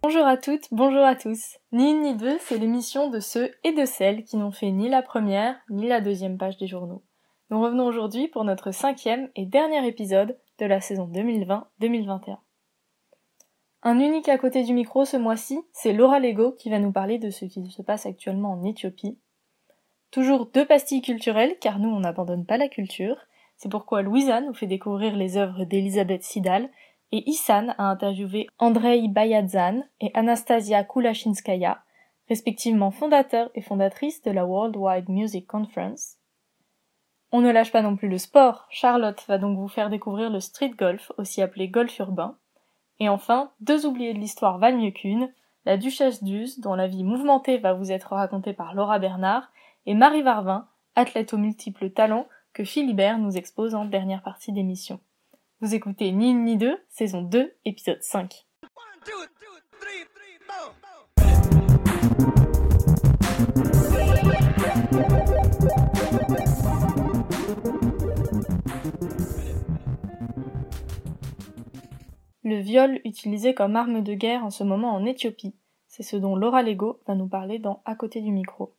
Bonjour à toutes, bonjour à tous. Ni une ni deux, c'est l'émission de ceux et de celles qui n'ont fait ni la première ni la deuxième page des journaux. Nous revenons aujourd'hui pour notre cinquième et dernier épisode de la saison 2020-2021. Un unique à côté du micro ce mois-ci, c'est Laura Lego qui va nous parler de ce qui se passe actuellement en Éthiopie. Toujours deux pastilles culturelles, car nous on n'abandonne pas la culture. C'est pourquoi Louisa nous fait découvrir les œuvres d'Elisabeth Sidal et Issan a interviewé Andrei Bayadzan et Anastasia Kulashinskaya, respectivement fondateurs et fondatrices de la World Wide Music Conference. On ne lâche pas non plus le sport. Charlotte va donc vous faire découvrir le street golf, aussi appelé golf urbain. Et enfin, deux oubliés de l'histoire valent mieux qu'une, la Duchesse d'Uz, dont la vie mouvementée va vous être racontée par Laura Bernard, et Marie Varvin, athlète aux multiples talents, que Philibert nous expose en dernière partie d'émission. Vous écoutez Ni une ni deux, saison 2, épisode 5. Le viol utilisé comme arme de guerre en ce moment en Éthiopie, c'est ce dont Laura Lego va nous parler dans À côté du micro.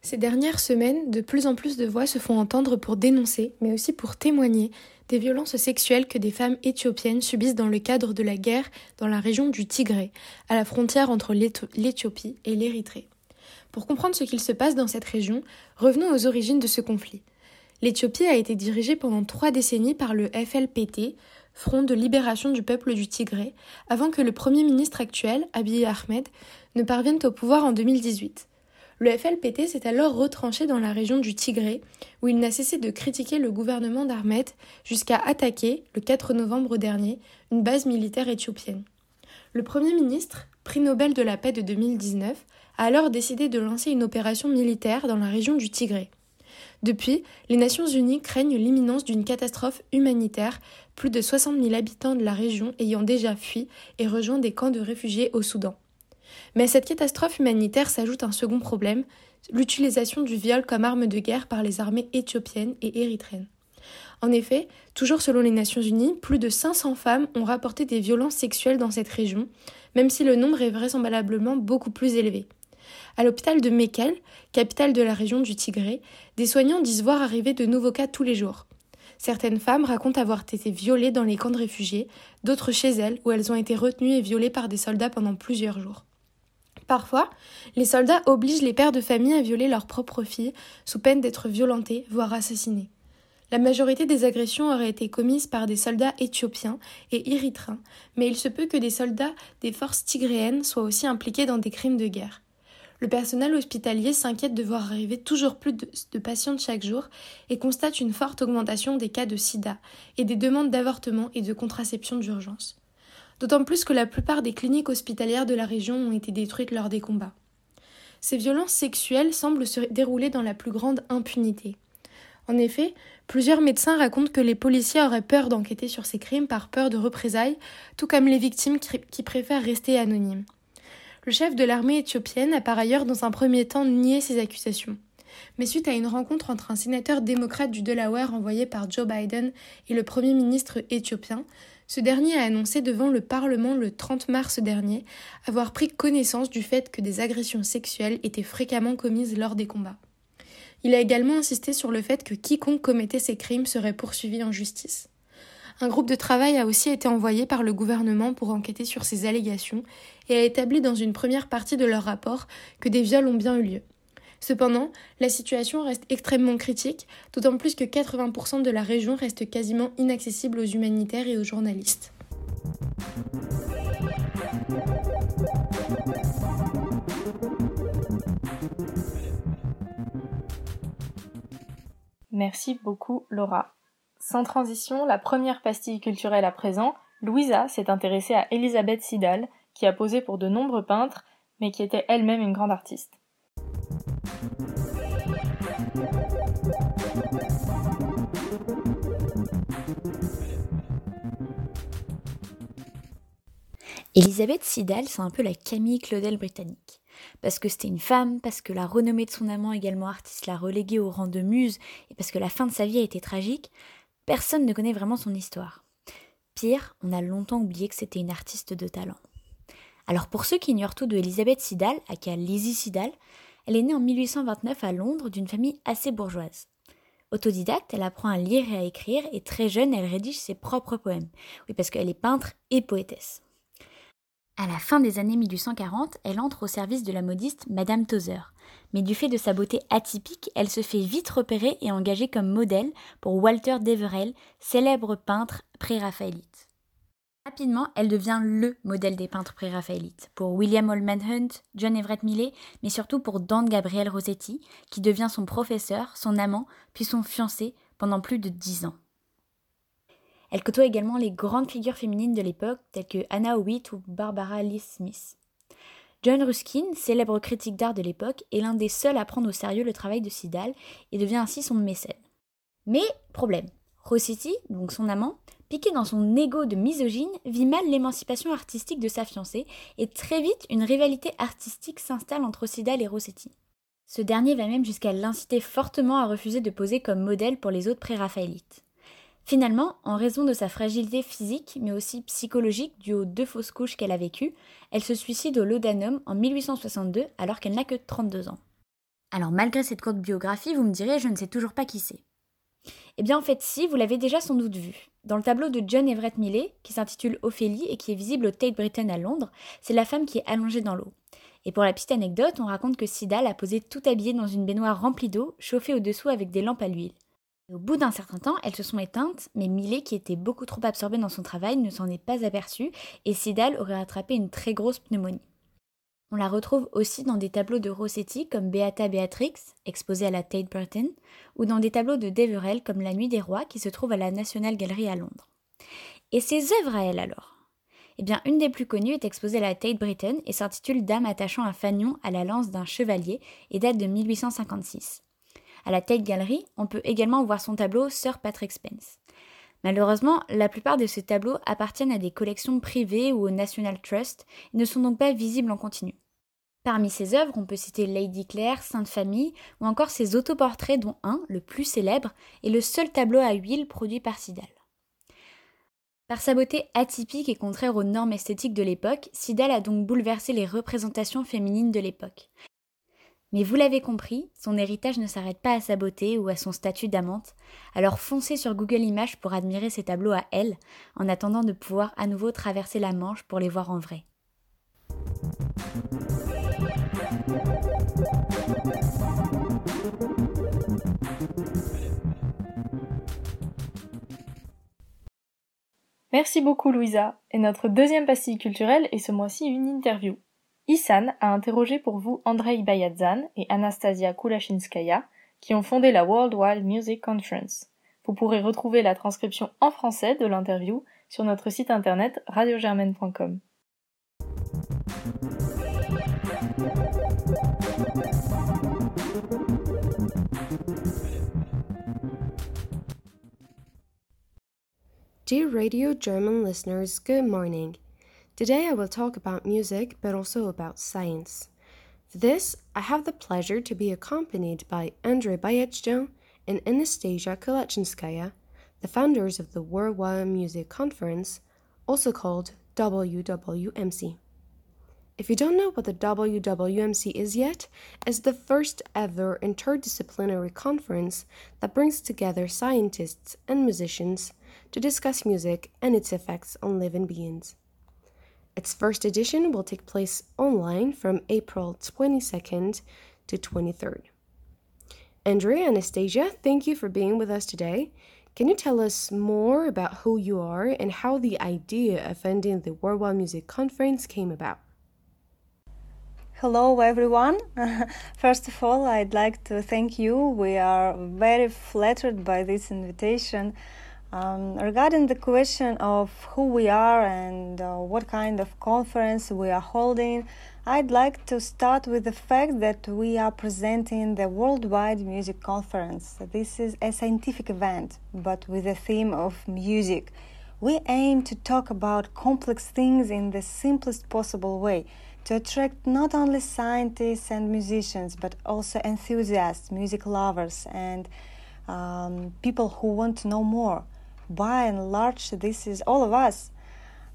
Ces dernières semaines, de plus en plus de voix se font entendre pour dénoncer, mais aussi pour témoigner, des violences sexuelles que des femmes éthiopiennes subissent dans le cadre de la guerre dans la région du Tigré, à la frontière entre l'Éthiopie et l'Érythrée. Pour comprendre ce qu'il se passe dans cette région, revenons aux origines de ce conflit. L'Éthiopie a été dirigée pendant trois décennies par le FLPT, Front de libération du peuple du Tigré, avant que le Premier ministre actuel, Abiy Ahmed, ne parvienne au pouvoir en 2018. Le FLPT s'est alors retranché dans la région du Tigré, où il n'a cessé de critiquer le gouvernement d'Ahmed jusqu'à attaquer, le 4 novembre dernier, une base militaire éthiopienne. Le Premier ministre, prix Nobel de la paix de 2019, a alors décidé de lancer une opération militaire dans la région du Tigré. Depuis, les Nations Unies craignent l'imminence d'une catastrophe humanitaire, plus de 60 000 habitants de la région ayant déjà fui et rejoint des camps de réfugiés au Soudan. Mais à cette catastrophe humanitaire s'ajoute un second problème, l'utilisation du viol comme arme de guerre par les armées éthiopiennes et érythréennes. En effet, toujours selon les Nations Unies, plus de 500 femmes ont rapporté des violences sexuelles dans cette région, même si le nombre est vraisemblablement beaucoup plus élevé. À l'hôpital de Mekelle, capitale de la région du Tigré, des soignants disent voir arriver de nouveaux cas tous les jours. Certaines femmes racontent avoir été violées dans les camps de réfugiés, d'autres chez elles, où elles ont été retenues et violées par des soldats pendant plusieurs jours. Parfois, les soldats obligent les pères de famille à violer leurs propres filles, sous peine d'être violentés, voire assassinés. La majorité des agressions auraient été commises par des soldats éthiopiens et érythréens, mais il se peut que des soldats des forces tigréennes soient aussi impliqués dans des crimes de guerre. Le personnel hospitalier s'inquiète de voir arriver toujours plus de, de, patientes chaque jour et constate une forte augmentation des cas de sida et des demandes d'avortement et de contraception d'urgence d'autant plus que la plupart des cliniques hospitalières de la région ont été détruites lors des combats. Ces violences sexuelles semblent se dérouler dans la plus grande impunité. En effet, plusieurs médecins racontent que les policiers auraient peur d'enquêter sur ces crimes par peur de représailles, tout comme les victimes qui préfèrent rester anonymes. Le chef de l'armée éthiopienne a par ailleurs dans un premier temps nié ces accusations. Mais suite à une rencontre entre un sénateur démocrate du Delaware envoyé par Joe Biden et le premier ministre éthiopien, ce dernier a annoncé devant le Parlement le 30 mars dernier avoir pris connaissance du fait que des agressions sexuelles étaient fréquemment commises lors des combats. Il a également insisté sur le fait que quiconque commettait ces crimes serait poursuivi en justice. Un groupe de travail a aussi été envoyé par le gouvernement pour enquêter sur ces allégations et a établi dans une première partie de leur rapport que des viols ont bien eu lieu. Cependant, la situation reste extrêmement critique, d'autant plus que 80% de la région reste quasiment inaccessible aux humanitaires et aux journalistes. Merci beaucoup Laura. Sans transition, la première pastille culturelle à présent, Louisa s'est intéressée à Elisabeth Sidal, qui a posé pour de nombreux peintres, mais qui était elle-même une grande artiste. Elisabeth Sidal, c'est un peu la Camille Claudel britannique. Parce que c'était une femme, parce que la renommée de son amant, également artiste, l'a reléguée au rang de muse, et parce que la fin de sa vie a été tragique, personne ne connaît vraiment son histoire. Pire, on a longtemps oublié que c'était une artiste de talent. Alors pour ceux qui ignorent tout de Elisabeth Sidal, à qui Lizzie Sidal, elle est née en 1829 à Londres d'une famille assez bourgeoise. Autodidacte, elle apprend à lire et à écrire et très jeune, elle rédige ses propres poèmes. Oui, parce qu'elle est peintre et poétesse. À la fin des années 1840, elle entre au service de la modiste Madame Tozer. Mais du fait de sa beauté atypique, elle se fait vite repérer et engager comme modèle pour Walter Deverell, célèbre peintre pré-raphaélite. Rapidement, elle devient LE modèle des peintres pré-raphaélites, pour William Holman Hunt, John Everett Millet, mais surtout pour Dan Gabriel Rossetti, qui devient son professeur, son amant, puis son fiancé pendant plus de dix ans. Elle côtoie également les grandes figures féminines de l'époque, telles que Anna Howitt ou Barbara Lee Smith. John Ruskin, célèbre critique d'art de l'époque, est l'un des seuls à prendre au sérieux le travail de Sidal et devient ainsi son mécène. Mais, problème, Rossetti, donc son amant, piqué dans son ego de misogyne, vit mal l'émancipation artistique de sa fiancée et très vite une rivalité artistique s'installe entre Sidal et Rossetti. Ce dernier va même jusqu'à l'inciter fortement à refuser de poser comme modèle pour les autres pré-raphaélites. Finalement, en raison de sa fragilité physique, mais aussi psychologique due aux deux fausses couches qu'elle a vécues, elle se suicide au Laudanum en 1862 alors qu'elle n'a que 32 ans. Alors malgré cette courte biographie, vous me direz, je ne sais toujours pas qui c'est. Eh bien en fait si, vous l'avez déjà sans doute vu. Dans le tableau de John Everett Millet, qui s'intitule Ophélie et qui est visible au Tate Britain à Londres, c'est la femme qui est allongée dans l'eau. Et pour la petite anecdote, on raconte que Sidal a posé tout habillée dans une baignoire remplie d'eau, chauffée au-dessous avec des lampes à l'huile. Au bout d'un certain temps, elles se sont éteintes, mais Millet, qui était beaucoup trop absorbé dans son travail, ne s'en est pas aperçu et Sidal aurait attrapé une très grosse pneumonie. On la retrouve aussi dans des tableaux de Rossetti comme Beata Beatrix, exposée à la Tate Britain, ou dans des tableaux de Deverell comme La Nuit des Rois, qui se trouve à la National Gallery à Londres. Et ses œuvres à elle alors? Eh bien, une des plus connues est exposée à la Tate Britain et s'intitule Dame attachant un fanion à la lance d'un chevalier et date de 1856. À la Tate Gallery, on peut également voir son tableau Sir Patrick Spence. Malheureusement, la plupart de ces tableaux appartiennent à des collections privées ou au National Trust et ne sont donc pas visibles en continu. Parmi ses œuvres, on peut citer Lady Claire, Sainte Famille ou encore ses autoportraits dont un, le plus célèbre, est le seul tableau à huile produit par Sidal. Par sa beauté atypique et contraire aux normes esthétiques de l'époque, Sidal a donc bouleversé les représentations féminines de l'époque. Mais vous l'avez compris, son héritage ne s'arrête pas à sa beauté ou à son statut d'amante, alors foncez sur Google Images pour admirer ses tableaux à elle, en attendant de pouvoir à nouveau traverser la Manche pour les voir en vrai. Merci beaucoup Louisa, et notre deuxième pastille culturelle est ce mois-ci une interview. Isan a interrogé pour vous Andrei Bayadzan et Anastasia Kulashinskaya, qui ont fondé la World Wild Music Conference. Vous pourrez retrouver la transcription en français de l'interview sur notre site internet radiogermaine.com. Dear Radio German listeners, good morning. Today I will talk about music, but also about science. For this, I have the pleasure to be accompanied by Andrei Bayetjan and Anastasia Kulachinskaya, the founders of the Worldwide Music Conference, also called WWMC. If you don't know what the WWMC is yet, it's the first ever interdisciplinary conference that brings together scientists and musicians to discuss music and its effects on living beings. Its first edition will take place online from April 22nd to 23rd. Andrea Anastasia, thank you for being with us today. Can you tell us more about who you are and how the idea of ending the Worldwide Music Conference came about? Hello, everyone. First of all, I'd like to thank you. We are very flattered by this invitation. Um, regarding the question of who we are and uh, what kind of conference we are holding, I'd like to start with the fact that we are presenting the Worldwide Music Conference. This is a scientific event, but with a theme of music. We aim to talk about complex things in the simplest possible way to attract not only scientists and musicians but also enthusiasts, music lovers, and um, people who want to know more. By and large, this is all of us.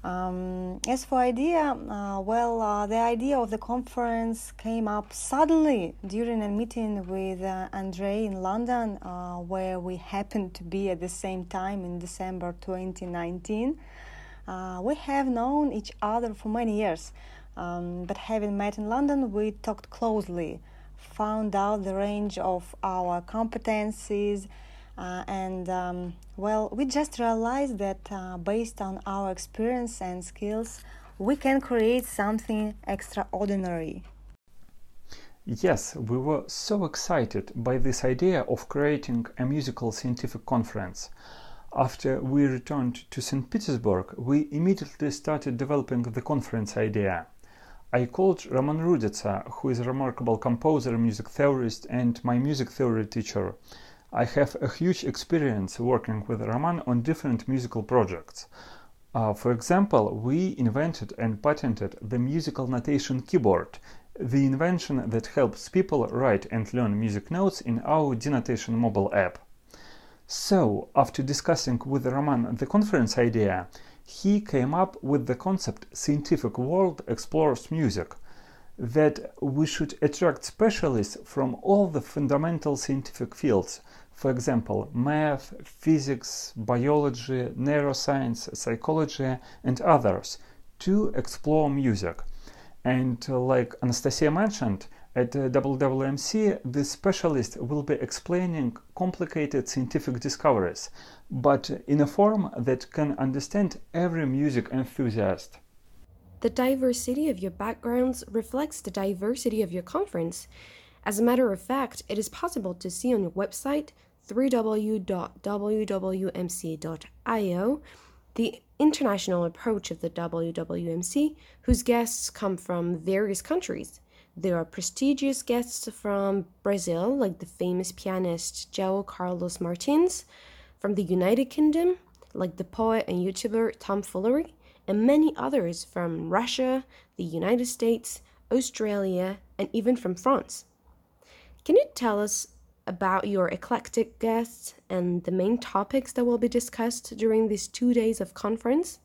Um, as for idea, uh, well, uh, the idea of the conference came up suddenly during a meeting with uh, Andre in London, uh, where we happened to be at the same time in December 2019. Uh, we have known each other for many years, um, but having met in London, we talked closely, found out the range of our competencies uh, and um, well, we just realized that uh, based on our experience and skills, we can create something extraordinary. Yes, we were so excited by this idea of creating a musical scientific conference. After we returned to St. Petersburg, we immediately started developing the conference idea. I called Roman Ruditsa, who is a remarkable composer, music theorist, and my music theory teacher. I have a huge experience working with Roman on different musical projects. Uh, for example, we invented and patented the musical notation keyboard, the invention that helps people write and learn music notes in our denotation mobile app. So, after discussing with Roman the conference idea, he came up with the concept Scientific World Explores Music – that we should attract specialists from all the fundamental scientific fields, for example, math, physics, biology, neuroscience, psychology, and others, to explore music. And uh, like Anastasia mentioned, at uh, WWMC, the specialist will be explaining complicated scientific discoveries, but in a form that can understand every music enthusiast. The diversity of your backgrounds reflects the diversity of your conference. As a matter of fact, it is possible to see on your website www.wwmc.io the international approach of the WWMC, whose guests come from various countries. There are prestigious guests from Brazil, like the famous pianist João Carlos Martins, from the United Kingdom, like the poet and YouTuber Tom Foolery, and many others from Russia, the United States, Australia, and even from France. Can you tell us about your eclectic guests and the main topics that will be discussed during these two days of conference?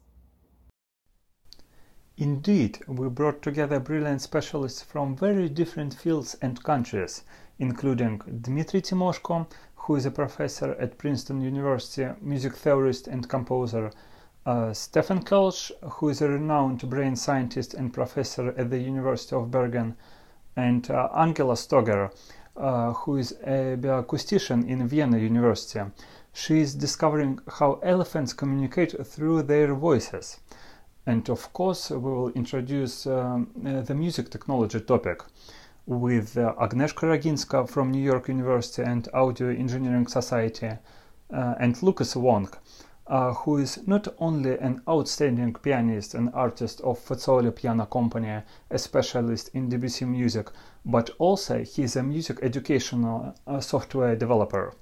Indeed, we brought together brilliant specialists from very different fields and countries, including Dmitry Timoshko, who is a professor at Princeton University, music theorist and composer, uh, Stefan Kelch, who is a renowned brain scientist and professor at the University of Bergen, and uh, Angela Stoger, uh, who is a bioacoustician in Vienna University. She is discovering how elephants communicate through their voices. And of course, we will introduce um, uh, the music technology topic with uh, Agnieszka Raginska from New York University and Audio Engineering Society uh, and Lucas Wong, uh, who is not only an outstanding pianist and artist of Fazoli Piano Company, a specialist in Debussy music, but also he is a music educational uh, software developer.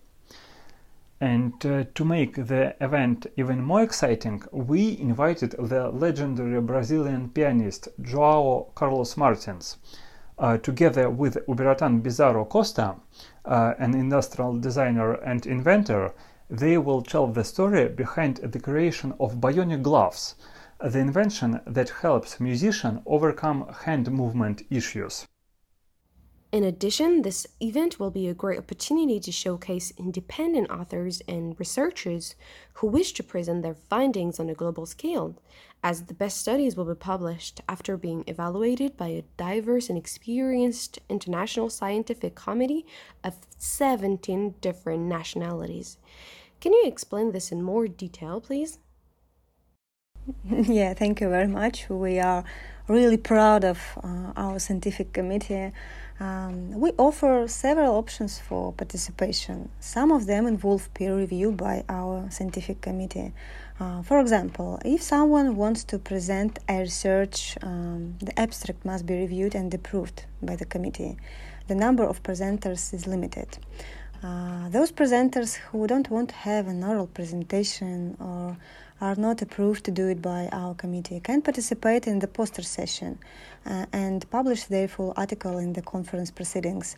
And uh, to make the event even more exciting, we invited the legendary Brazilian pianist Joao Carlos Martins. Uh, together with Uberatan Bizarro Costa, uh, an industrial designer and inventor, they will tell the story behind the creation of bionic gloves, the invention that helps musicians overcome hand movement issues. In addition, this event will be a great opportunity to showcase independent authors and researchers who wish to present their findings on a global scale, as the best studies will be published after being evaluated by a diverse and experienced international scientific committee of 17 different nationalities. Can you explain this in more detail, please? yeah, thank you very much. We are really proud of uh, our scientific committee. Um, we offer several options for participation. Some of them involve peer review by our scientific committee. Uh, for example, if someone wants to present a research, um, the abstract must be reviewed and approved by the committee. The number of presenters is limited. Uh, those presenters who don't want to have an oral presentation or are not approved to do it by our committee can participate in the poster session uh, and publish their full article in the conference proceedings,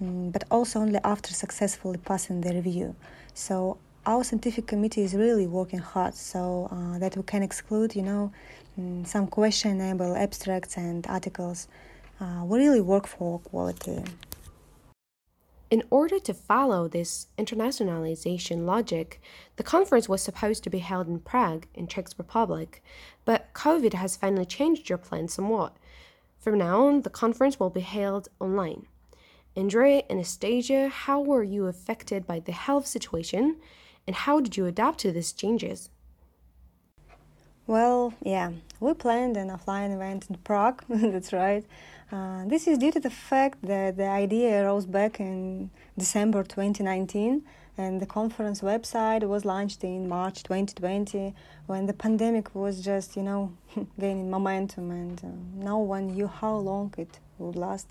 um, but also only after successfully passing the review. So our scientific committee is really working hard so uh, that we can exclude, you know, um, some questionable abstracts and articles. Uh, we really work for quality. In order to follow this internationalization logic, the conference was supposed to be held in Prague, in Czech Republic, but COVID has finally changed your plans somewhat. From now on, the conference will be held online. Andre and Anastasia, how were you affected by the health situation, and how did you adapt to these changes? Well, yeah, we planned an offline event in Prague, that's right. Uh, this is due to the fact that the idea arose back in December 2019 and the conference website was launched in March 2020 when the pandemic was just, you know, gaining momentum and uh, no one knew how long it would last.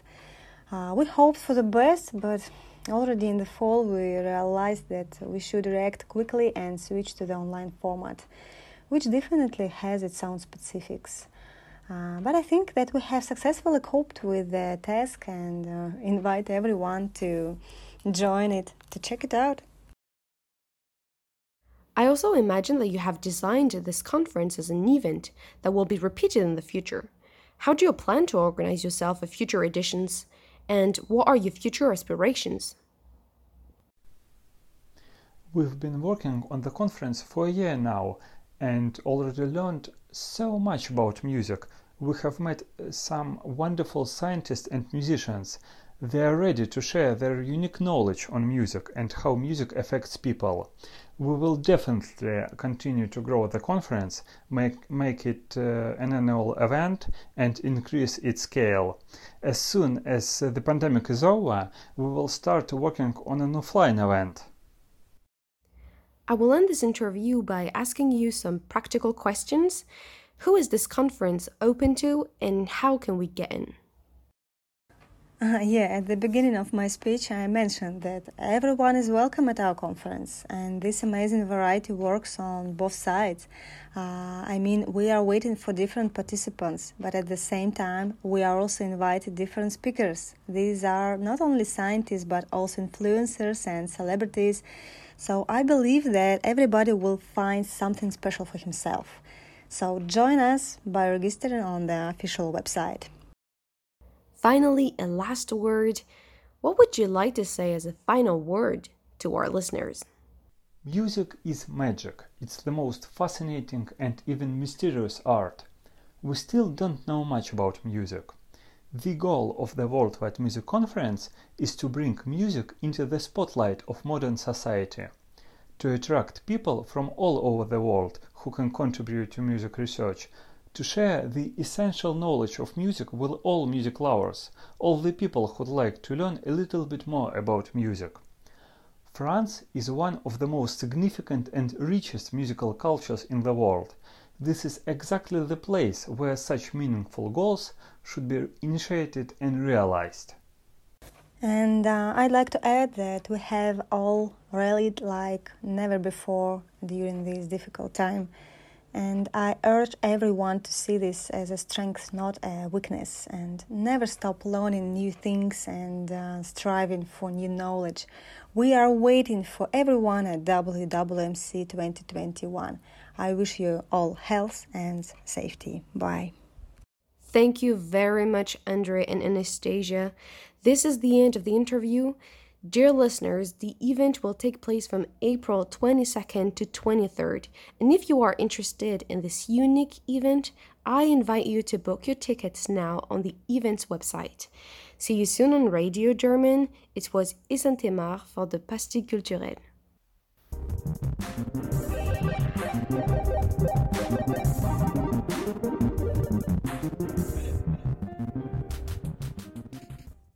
Uh, we hoped for the best, but already in the fall we realized that we should react quickly and switch to the online format, which definitely has its own specifics. Uh, but I think that we have successfully coped with the task and uh, invite everyone to join it, to check it out. I also imagine that you have designed this conference as an event that will be repeated in the future. How do you plan to organize yourself for future editions, and what are your future aspirations? We've been working on the conference for a year now and already learned so much about music. We have met some wonderful scientists and musicians. They are ready to share their unique knowledge on music and how music affects people. We will definitely continue to grow the conference, make, make it uh, an annual event, and increase its scale. As soon as the pandemic is over, we will start working on an offline event. I will end this interview by asking you some practical questions. Who is this conference open to, and how can we get in? Uh, yeah, at the beginning of my speech, I mentioned that everyone is welcome at our conference, and this amazing variety works on both sides. Uh, I mean, we are waiting for different participants, but at the same time, we are also invited different speakers. These are not only scientists, but also influencers and celebrities so I believe that everybody will find something special for himself. So join us by registering on the official website. Finally, a last word. What would you like to say as a final word to our listeners? Music is magic. It's the most fascinating and even mysterious art. We still don't know much about music. The goal of the Worldwide Music Conference is to bring music into the spotlight of modern society, to attract people from all over the world who can contribute to music research, to share the essential knowledge of music with all music lovers, all the people who'd like to learn a little bit more about music. France is one of the most significant and richest musical cultures in the world. This is exactly the place where such meaningful goals should be initiated and realized. And uh, I'd like to add that we have all rallied like never before during this difficult time. And I urge everyone to see this as a strength, not a weakness, and never stop learning new things and uh, striving for new knowledge. We are waiting for everyone at WWMC 2021. I wish you all health and safety. Bye. Thank you very much, Andre and Anastasia. This is the end of the interview. Dear listeners, the event will take place from April 22nd to 23rd. And if you are interested in this unique event, I invite you to book your tickets now on the event's website. See you soon on Radio German. It was Isantemar for the Pastille Culturelle.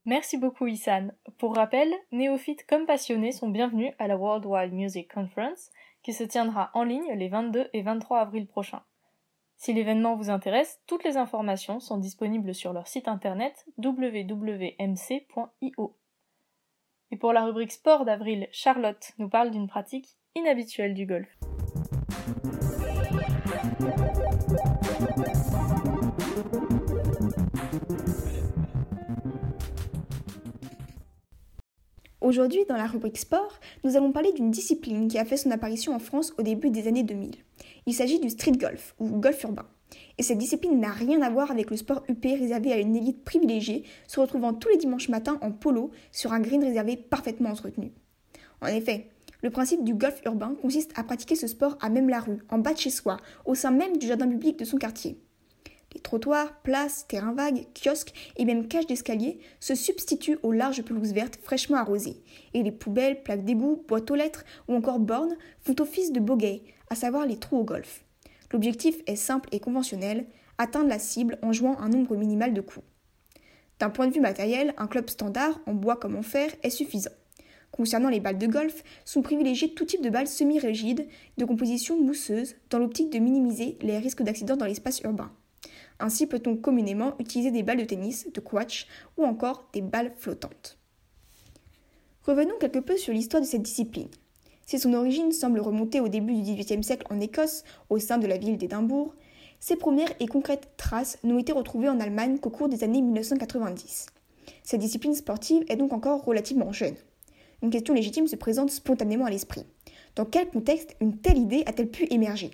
Merci beaucoup Issan. Pour rappel, néophytes comme passionnés sont bienvenus à la Worldwide Music Conference qui se tiendra en ligne les 22 et 23 avril prochains. Si l'événement vous intéresse, toutes les informations sont disponibles sur leur site internet www.mc.io. Et pour la rubrique sport d'avril, Charlotte nous parle d'une pratique inhabituelle du golf. Aujourd'hui, dans la rubrique sport, nous allons parler d'une discipline qui a fait son apparition en France au début des années 2000. Il s'agit du street golf, ou golf urbain. Et cette discipline n'a rien à voir avec le sport UP réservé à une élite privilégiée, se retrouvant tous les dimanches matins en polo sur un green réservé parfaitement entretenu. En effet, le principe du golf urbain consiste à pratiquer ce sport à même la rue, en bas de chez soi, au sein même du jardin public de son quartier. Les trottoirs, places, terrains vagues, kiosques et même cages d'escalier se substituent aux larges pelouses vertes fraîchement arrosées, et les poubelles, plaques d'égout, boîtes aux lettres ou encore bornes font office de bogeys, à savoir les trous au golf. L'objectif est simple et conventionnel, atteindre la cible en jouant un nombre minimal de coups. D'un point de vue matériel, un club standard, en bois comme en fer, est suffisant. Concernant les balles de golf, sont privilégiées tout type de balles semi-rigides, de composition mousseuse, dans l'optique de minimiser les risques d'accidents dans l'espace urbain. Ainsi peut-on communément utiliser des balles de tennis, de quatch ou encore des balles flottantes. Revenons quelque peu sur l'histoire de cette discipline. Si son origine semble remonter au début du XVIIIe siècle en Écosse, au sein de la ville d'Édimbourg, ses premières et concrètes traces n'ont été retrouvées en Allemagne qu'au cours des années 1990. Cette discipline sportive est donc encore relativement jeune. Une question légitime se présente spontanément à l'esprit. Dans quel contexte une telle idée a-t-elle pu émerger?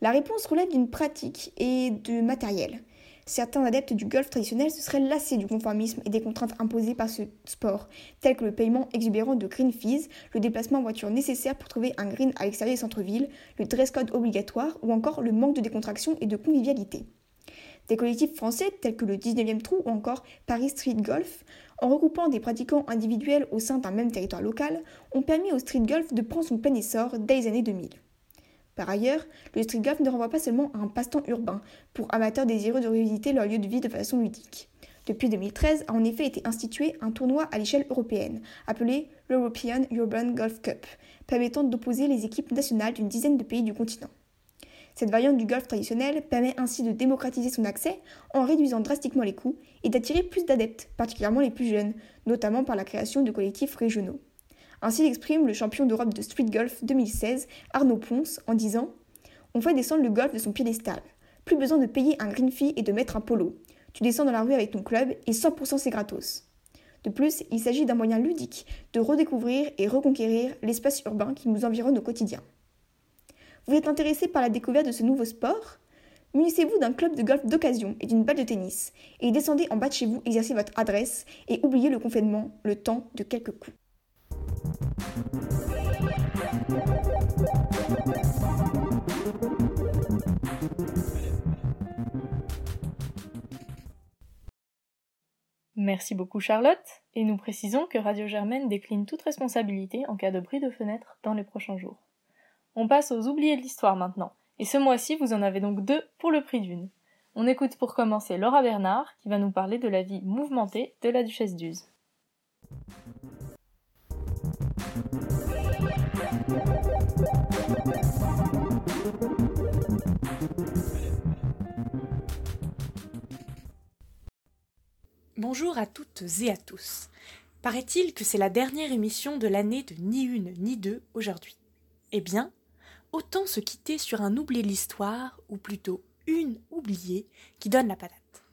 La réponse relève d'une pratique et de matériel. Certains adeptes du golf traditionnel se seraient lassés du conformisme et des contraintes imposées par ce sport, telles que le paiement exubérant de green fees, le déplacement en voiture nécessaire pour trouver un green à l'extérieur des centres-villes, le dress code obligatoire ou encore le manque de décontraction et de convivialité. Des collectifs français tels que le 19e Trou ou encore Paris Street Golf, en regroupant des pratiquants individuels au sein d'un même territoire local, ont permis au street golf de prendre son plein essor dès les années 2000. Par ailleurs, le street golf ne renvoie pas seulement à un passe-temps urbain, pour amateurs désireux de revisiter leur lieu de vie de façon ludique. Depuis 2013 a en effet été institué un tournoi à l'échelle européenne, appelé l'European Urban Golf Cup, permettant d'opposer les équipes nationales d'une dizaine de pays du continent. Cette variante du golf traditionnel permet ainsi de démocratiser son accès en réduisant drastiquement les coûts et d'attirer plus d'adeptes, particulièrement les plus jeunes, notamment par la création de collectifs régionaux. Ainsi l'exprime le champion d'Europe de street golf 2016, Arnaud Ponce, en disant On fait descendre le golf de son piédestal. Plus besoin de payer un green fee et de mettre un polo. Tu descends dans la rue avec ton club et 100% c'est gratos. De plus, il s'agit d'un moyen ludique de redécouvrir et reconquérir l'espace urbain qui nous environne au quotidien. Vous êtes intéressé par la découverte de ce nouveau sport? Munissez-vous d'un club de golf d'occasion et d'une balle de tennis, et descendez en bas de chez vous exercer votre adresse et oubliez le confinement le temps de quelques coups. Merci beaucoup Charlotte, et nous précisons que Radio Germaine décline toute responsabilité en cas de bruit de fenêtre dans les prochains jours. On passe aux oubliés de l'histoire maintenant, et ce mois-ci vous en avez donc deux pour le prix d'une. On écoute pour commencer Laura Bernard qui va nous parler de la vie mouvementée de la duchesse d'Uz. Bonjour à toutes et à tous. Paraît-il que c'est la dernière émission de l'année de ni une ni deux aujourd'hui. Eh bien, autant se quitter sur un oublié l'histoire, ou plutôt une oubliée, qui donne la patate.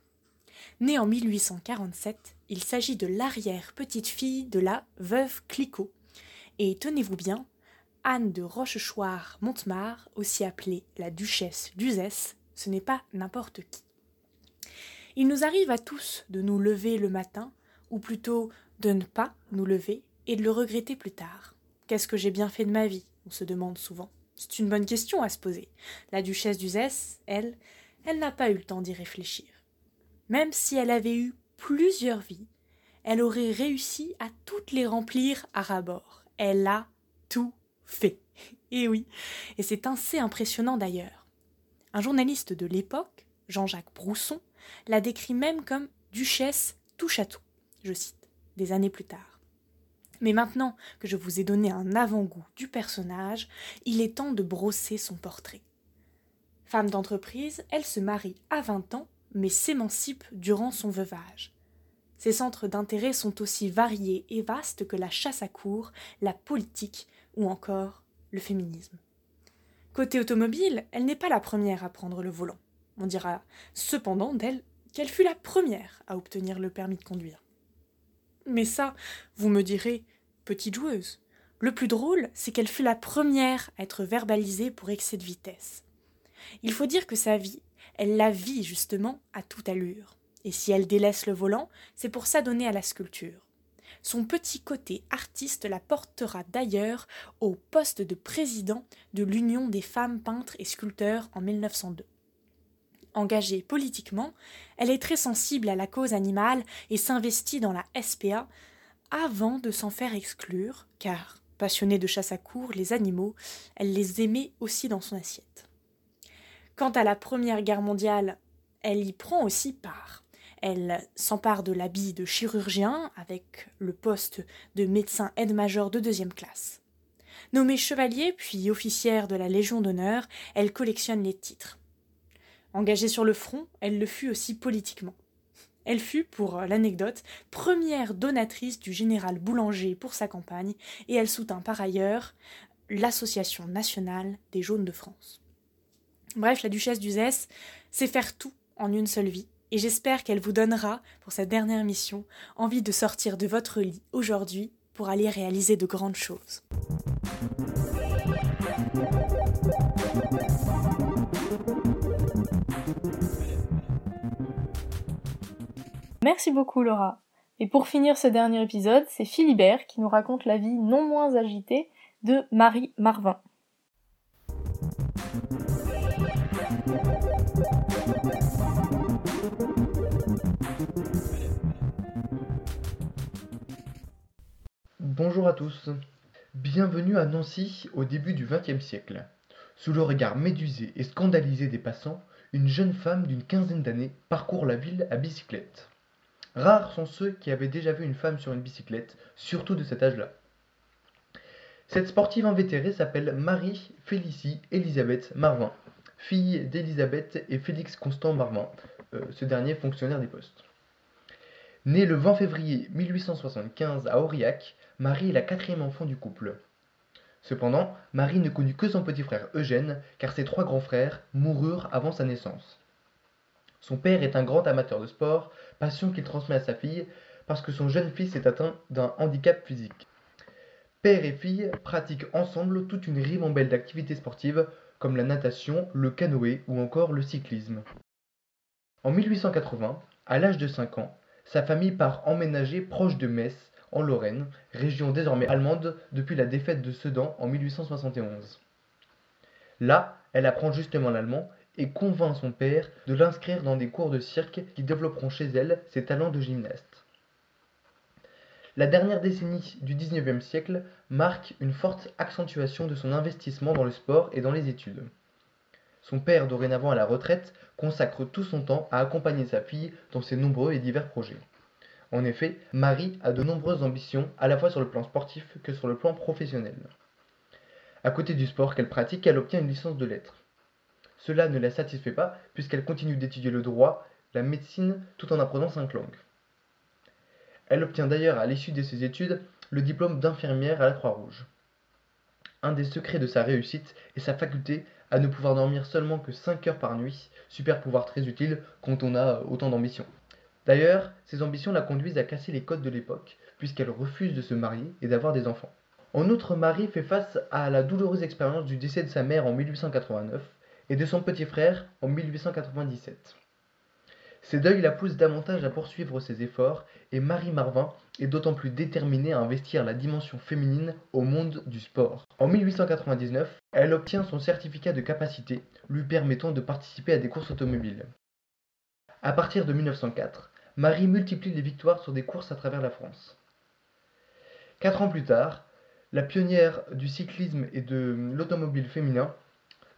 Née en 1847, il s'agit de l'arrière-petite-fille de la veuve Clicquot. Et tenez-vous bien, Anne de Rochechouart-Montemar, aussi appelée la duchesse d'Uzès, ce n'est pas n'importe qui. Il nous arrive à tous de nous lever le matin, ou plutôt de ne pas nous lever et de le regretter plus tard. Qu'est-ce que j'ai bien fait de ma vie? On se demande souvent. C'est une bonne question à se poser. La duchesse d'Uzès, elle, elle n'a pas eu le temps d'y réfléchir. Même si elle avait eu plusieurs vies, elle aurait réussi à toutes les remplir à rabord. Elle a tout fait. Et oui, et c'est assez impressionnant d'ailleurs. Un journaliste de l'époque, Jean-Jacques Brousson, la décrit même comme duchesse touche à je cite, des années plus tard. Mais maintenant que je vous ai donné un avant-goût du personnage, il est temps de brosser son portrait. Femme d'entreprise, elle se marie à 20 ans, mais s'émancipe durant son veuvage. Ses centres d'intérêt sont aussi variés et vastes que la chasse à cour, la politique ou encore le féminisme. Côté automobile, elle n'est pas la première à prendre le volant. On dira cependant d'elle qu'elle fut la première à obtenir le permis de conduire. Mais ça, vous me direz, petite joueuse. Le plus drôle, c'est qu'elle fut la première à être verbalisée pour excès de vitesse. Il faut dire que sa vie, elle la vit justement à toute allure. Et si elle délaisse le volant, c'est pour s'adonner à la sculpture. Son petit côté artiste la portera d'ailleurs au poste de président de l'Union des femmes peintres et sculpteurs en 1902. Engagée politiquement, elle est très sensible à la cause animale et s'investit dans la SPA avant de s'en faire exclure, car, passionnée de chasse à cour, les animaux, elle les aimait aussi dans son assiette. Quant à la Première Guerre mondiale, elle y prend aussi part. Elle s'empare de l'habit de chirurgien avec le poste de médecin aide-major de deuxième classe. Nommée chevalier puis officière de la Légion d'honneur, elle collectionne les titres. Engagée sur le front, elle le fut aussi politiquement. Elle fut, pour l'anecdote, première donatrice du général Boulanger pour sa campagne, et elle soutint par ailleurs l'Association nationale des jaunes de France. Bref, la duchesse d'Uzès sait faire tout en une seule vie, et j'espère qu'elle vous donnera, pour cette dernière mission, envie de sortir de votre lit aujourd'hui pour aller réaliser de grandes choses. Merci beaucoup Laura. Et pour finir ce dernier épisode, c'est Philibert qui nous raconte la vie non moins agitée de Marie Marvin. Bonjour à tous. Bienvenue à Nancy au début du XXe siècle. Sous le regard médusé et scandalisé des passants, une jeune femme d'une quinzaine d'années parcourt la ville à bicyclette. Rares sont ceux qui avaient déjà vu une femme sur une bicyclette, surtout de cet âge-là. Cette sportive invétérée s'appelle Marie Félicie Elisabeth Marvin, fille d'Elisabeth et Félix Constant Marvin, euh, ce dernier fonctionnaire des postes. Née le 20 février 1875 à Aurillac, Marie est la quatrième enfant du couple. Cependant, Marie ne connut que son petit frère Eugène, car ses trois grands frères moururent avant sa naissance. Son père est un grand amateur de sport, passion qu'il transmet à sa fille, parce que son jeune fils est atteint d'un handicap physique. Père et fille pratiquent ensemble toute une ribambelle d'activités sportives comme la natation, le canoë ou encore le cyclisme. En 1880, à l'âge de 5 ans, sa famille part emménager proche de Metz, en Lorraine, région désormais allemande depuis la défaite de Sedan en 1871. Là, elle apprend justement l'allemand et convainc son père de l'inscrire dans des cours de cirque qui développeront chez elle ses talents de gymnaste. La dernière décennie du XIXe siècle marque une forte accentuation de son investissement dans le sport et dans les études. Son père, dorénavant à la retraite, consacre tout son temps à accompagner sa fille dans ses nombreux et divers projets. En effet, Marie a de nombreuses ambitions, à la fois sur le plan sportif que sur le plan professionnel. À côté du sport qu'elle pratique, elle obtient une licence de lettres. Cela ne la satisfait pas, puisqu'elle continue d'étudier le droit, la médecine, tout en apprenant cinq langues. Elle obtient d'ailleurs à l'issue de ses études le diplôme d'infirmière à la Croix-Rouge. Un des secrets de sa réussite est sa faculté à ne pouvoir dormir seulement que 5 heures par nuit, super pouvoir très utile quand on a autant d'ambition. D'ailleurs, ses ambitions la conduisent à casser les codes de l'époque, puisqu'elle refuse de se marier et d'avoir des enfants. En outre, Marie fait face à la douloureuse expérience du décès de sa mère en 1889 et de son petit frère en 1897. Ces deuils la poussent davantage à poursuivre ses efforts et Marie Marvin est d'autant plus déterminée à investir la dimension féminine au monde du sport. En 1899, elle obtient son certificat de capacité lui permettant de participer à des courses automobiles. À partir de 1904, Marie multiplie les victoires sur des courses à travers la France. Quatre ans plus tard, la pionnière du cyclisme et de l'automobile féminin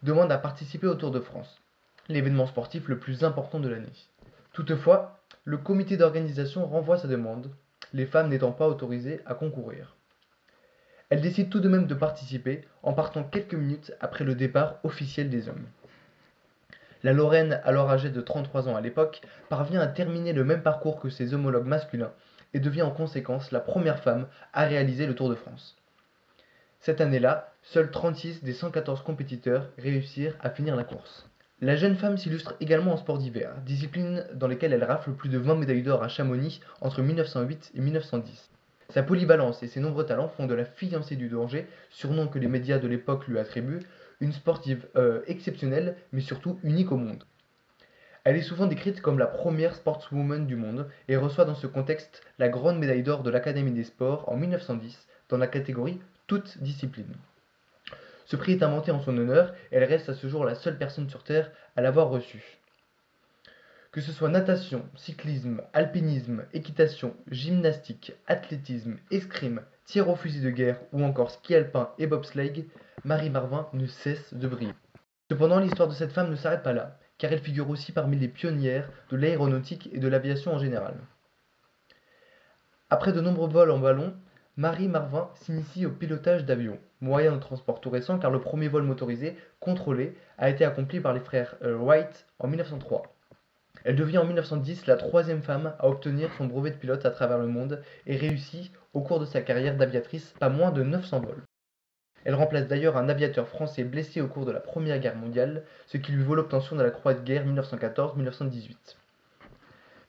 demande à participer au Tour de France, l'événement sportif le plus important de l'année. Toutefois, le comité d'organisation renvoie sa demande, les femmes n'étant pas autorisées à concourir. Elle décide tout de même de participer en partant quelques minutes après le départ officiel des hommes. La Lorraine, alors âgée de 33 ans à l'époque, parvient à terminer le même parcours que ses homologues masculins et devient en conséquence la première femme à réaliser le Tour de France. Cette année-là, seuls 36 des 114 compétiteurs réussirent à finir la course. La jeune femme s'illustre également en sport d'hiver, discipline dans laquelle elle rafle plus de 20 médailles d'or à Chamonix entre 1908 et 1910. Sa polyvalence et ses nombreux talents font de la fiancée du danger, surnom que les médias de l'époque lui attribuent, une sportive euh, exceptionnelle mais surtout unique au monde. Elle est souvent décrite comme la première sportswoman du monde et reçoit dans ce contexte la grande médaille d'or de l'Académie des sports en 1910 dans la catégorie toute discipline. Ce prix est inventé en son honneur et elle reste à ce jour la seule personne sur Terre à l'avoir reçu. Que ce soit natation, cyclisme, alpinisme, équitation, gymnastique, athlétisme, escrime, tir au fusil de guerre ou encore ski alpin et bobsleigh, Marie Marvin ne cesse de briller. Cependant, l'histoire de cette femme ne s'arrête pas là, car elle figure aussi parmi les pionnières de l'aéronautique et de l'aviation en général. Après de nombreux vols en ballon, Marie Marvin s'initie au pilotage d'avions, moyen de transport tout récent car le premier vol motorisé contrôlé a été accompli par les frères euh, Wright en 1903. Elle devient en 1910 la troisième femme à obtenir son brevet de pilote à travers le monde et réussit au cours de sa carrière d'aviatrice pas moins de 900 vols. Elle remplace d'ailleurs un aviateur français blessé au cours de la Première Guerre mondiale, ce qui lui vaut l'obtention de la Croix de guerre 1914-1918.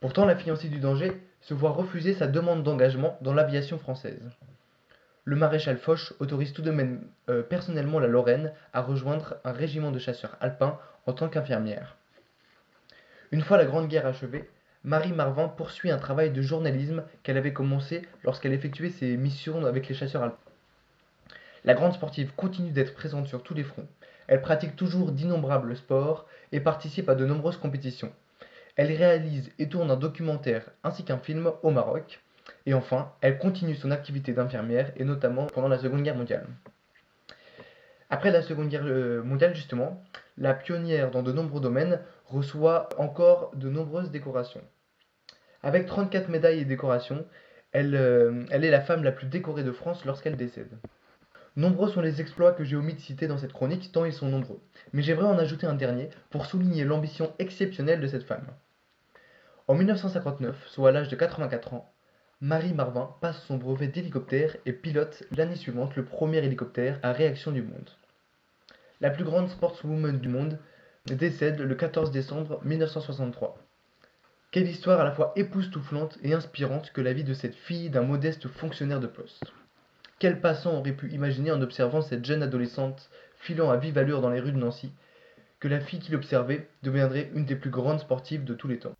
Pourtant, la fiancée du danger se voit refuser sa demande d'engagement dans l'aviation française. Le maréchal Foch autorise tout de même euh, personnellement la Lorraine à rejoindre un régiment de chasseurs alpins en tant qu'infirmière. Une fois la Grande Guerre achevée, Marie Marvin poursuit un travail de journalisme qu'elle avait commencé lorsqu'elle effectuait ses missions avec les chasseurs alpins. La grande sportive continue d'être présente sur tous les fronts. Elle pratique toujours d'innombrables sports et participe à de nombreuses compétitions. Elle réalise et tourne un documentaire ainsi qu'un film au Maroc. Et enfin, elle continue son activité d'infirmière et notamment pendant la Seconde Guerre mondiale. Après la Seconde Guerre euh, mondiale, justement, la pionnière dans de nombreux domaines reçoit encore de nombreuses décorations. Avec 34 médailles et décorations, euh, elle est la femme la plus décorée de France lorsqu'elle décède. Nombreux sont les exploits que j'ai omis de citer dans cette chronique, tant ils sont nombreux. Mais j'aimerais en ajouter un dernier pour souligner l'ambition exceptionnelle de cette femme. En 1959, soit à l'âge de 84 ans, Marie Marvin passe son brevet d'hélicoptère et pilote l'année suivante le premier hélicoptère à réaction du monde. La plus grande sportswoman du monde décède le 14 décembre 1963. Quelle histoire à la fois époustouflante et inspirante que la vie de cette fille d'un modeste fonctionnaire de poste. Quel passant aurait pu imaginer en observant cette jeune adolescente filant à vive allure dans les rues de Nancy que la fille qui l'observait deviendrait une des plus grandes sportives de tous les temps?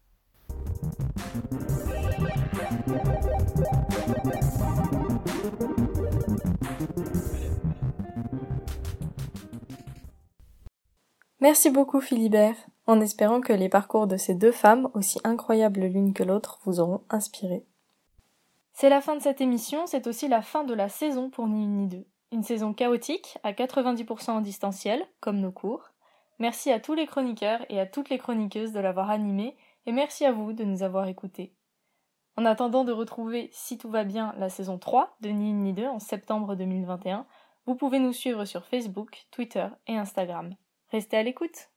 Merci beaucoup Philibert, en espérant que les parcours de ces deux femmes, aussi incroyables l'une que l'autre, vous auront inspiré. C'est la fin de cette émission, c'est aussi la fin de la saison pour Ni ni deux. Une saison chaotique, à 90% en distanciel, comme nos cours. Merci à tous les chroniqueurs et à toutes les chroniqueuses de l'avoir animée et merci à vous de nous avoir écoutés. En attendant de retrouver, si tout va bien, la saison 3 de Ni Une Ni Deux en septembre 2021, vous pouvez nous suivre sur Facebook, Twitter et Instagram. Restez à l'écoute.